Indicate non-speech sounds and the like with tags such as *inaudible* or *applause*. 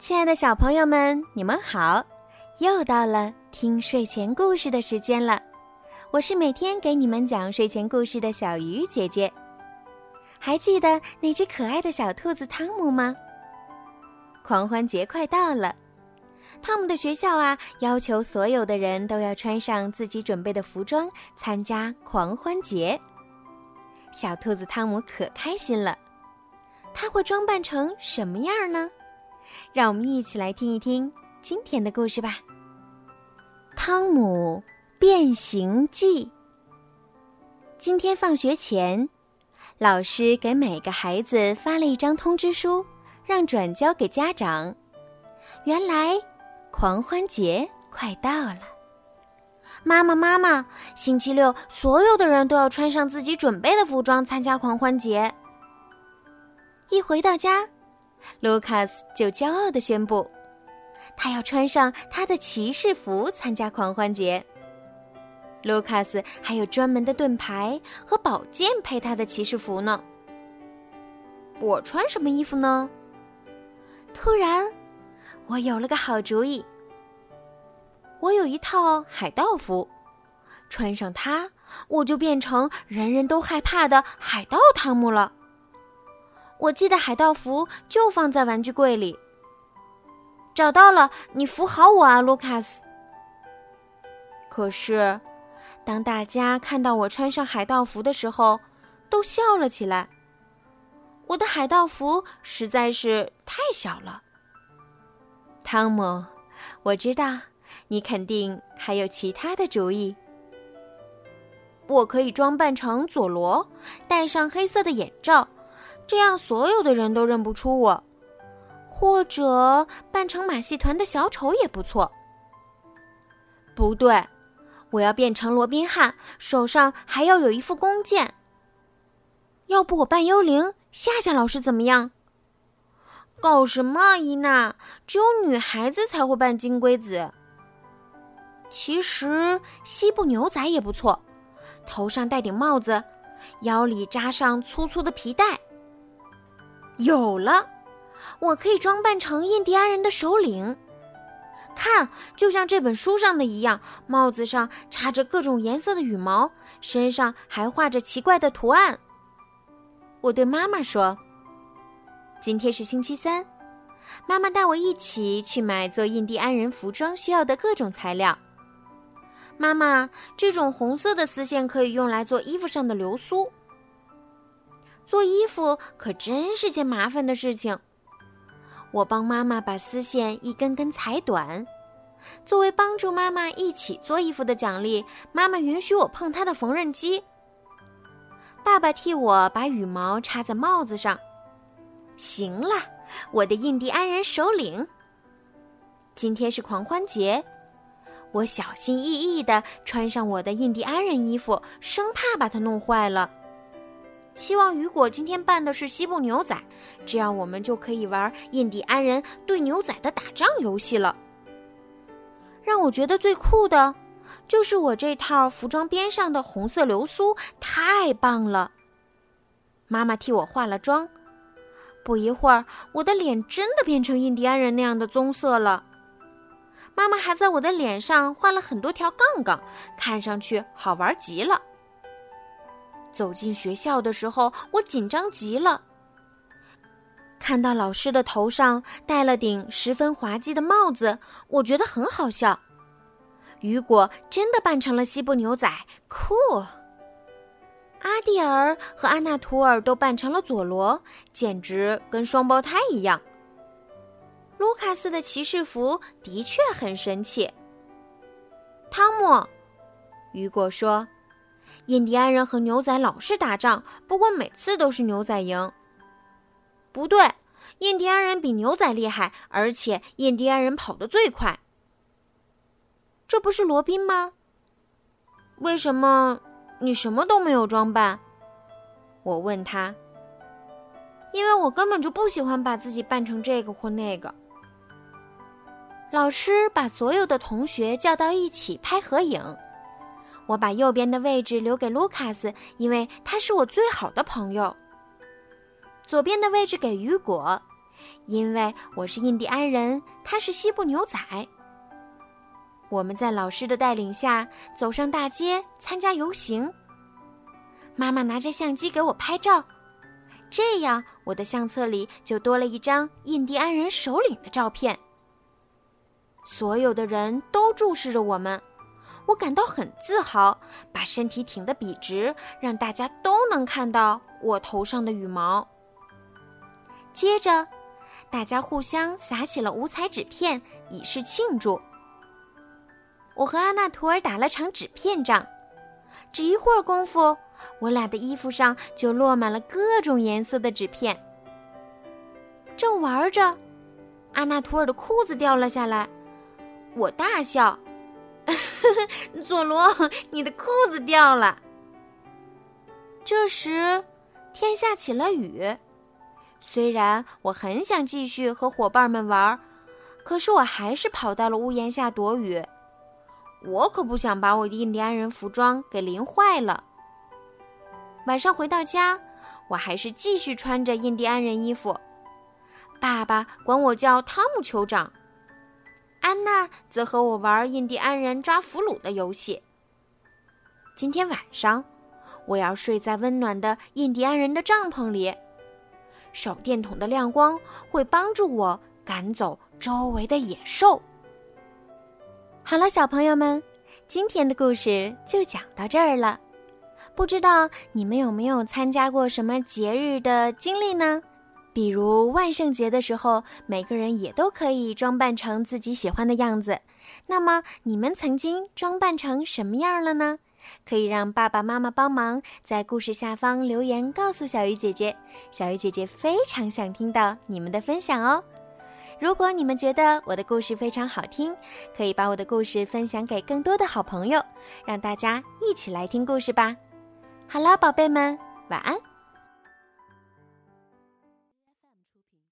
亲爱的小朋友们，你们好！又到了听睡前故事的时间了。我是每天给你们讲睡前故事的小鱼姐姐。还记得那只可爱的小兔子汤姆吗？狂欢节快到了，汤姆的学校啊，要求所有的人都要穿上自己准备的服装参加狂欢节。小兔子汤姆可开心了，他会装扮成什么样呢？让我们一起来听一听今天的故事吧，《汤姆变形记》。今天放学前，老师给每个孩子发了一张通知书，让转交给家长。原来，狂欢节快到了。妈妈，妈妈，星期六所有的人都要穿上自己准备的服装参加狂欢节。一回到家。卢卡斯就骄傲地宣布，他要穿上他的骑士服参加狂欢节。卢卡斯还有专门的盾牌和宝剑配他的骑士服呢。我穿什么衣服呢？突然，我有了个好主意。我有一套海盗服，穿上它，我就变成人人都害怕的海盗汤姆了。我记得海盗服就放在玩具柜里。找到了，你扶好我啊，卢卡斯。可是，当大家看到我穿上海盗服的时候，都笑了起来。我的海盗服实在是太小了。汤姆，我知道你肯定还有其他的主意。我可以装扮成佐罗，戴上黑色的眼罩。这样所有的人都认不出我，或者扮成马戏团的小丑也不错。不对，我要变成罗宾汉，手上还要有一副弓箭。要不我扮幽灵吓吓老师怎么样？搞什么，伊娜？只有女孩子才会扮金龟子。其实西部牛仔也不错，头上戴顶帽子，腰里扎上粗粗的皮带。有了，我可以装扮成印第安人的首领。看，就像这本书上的一样，帽子上插着各种颜色的羽毛，身上还画着奇怪的图案。我对妈妈说：“今天是星期三，妈妈带我一起去买做印第安人服装需要的各种材料。妈妈，这种红色的丝线可以用来做衣服上的流苏。”做衣服可真是件麻烦的事情。我帮妈妈把丝线一根根裁短，作为帮助妈妈一起做衣服的奖励，妈妈允许我碰她的缝纫机。爸爸替我把羽毛插在帽子上。行了，我的印第安人首领。今天是狂欢节，我小心翼翼地穿上我的印第安人衣服，生怕把它弄坏了。希望雨果今天扮的是西部牛仔，这样我们就可以玩印第安人对牛仔的打仗游戏了。让我觉得最酷的，就是我这套服装边上的红色流苏，太棒了。妈妈替我化了妆，不一会儿，我的脸真的变成印第安人那样的棕色了。妈妈还在我的脸上画了很多条杠杠，看上去好玩极了。走进学校的时候，我紧张极了。看到老师的头上戴了顶十分滑稽的帽子，我觉得很好笑。雨果真的扮成了西部牛仔，酷！阿蒂尔和安娜图尔都扮成了佐罗，简直跟双胞胎一样。卢卡斯的骑士服的确很神气。汤姆，雨果说。印第安人和牛仔老是打仗，不过每次都是牛仔赢。不对，印第安人比牛仔厉害，而且印第安人跑得最快。这不是罗宾吗？为什么你什么都没有装扮？我问他。因为我根本就不喜欢把自己扮成这个或那个。老师把所有的同学叫到一起拍合影。我把右边的位置留给卢卡斯，因为他是我最好的朋友。左边的位置给雨果，因为我是印第安人，他是西部牛仔。我们在老师的带领下走上大街参加游行。妈妈拿着相机给我拍照，这样我的相册里就多了一张印第安人首领的照片。所有的人都注视着我们，我感到很自豪，把身体挺得笔直，让大家都能看到我头上的羽毛。接着，大家互相撒起了五彩纸片，以示庆祝。我和阿纳图尔打了场纸片仗，只一会儿功夫，我俩的衣服上就落满了各种颜色的纸片。正玩着，阿纳图尔的裤子掉了下来，我大笑：“ *laughs* 佐罗，你的裤子掉了。”这时，天下起了雨。虽然我很想继续和伙伴们玩，可是我还是跑到了屋檐下躲雨。我可不想把我的印第安人服装给淋坏了。晚上回到家，我还是继续穿着印第安人衣服。爸爸管我叫汤姆酋长，安娜则和我玩印第安人抓俘虏的游戏。今天晚上，我要睡在温暖的印第安人的帐篷里。手电筒的亮光会帮助我赶走周围的野兽。好了，小朋友们，今天的故事就讲到这儿了。不知道你们有没有参加过什么节日的经历呢？比如万圣节的时候，每个人也都可以装扮成自己喜欢的样子。那么你们曾经装扮成什么样了呢？可以让爸爸妈妈帮忙在故事下方留言告诉小鱼姐姐，小鱼姐姐非常想听到你们的分享哦。如果你们觉得我的故事非常好听，可以把我的故事分享给更多的好朋友，让大家一起来听故事吧。好了，宝贝们，晚安。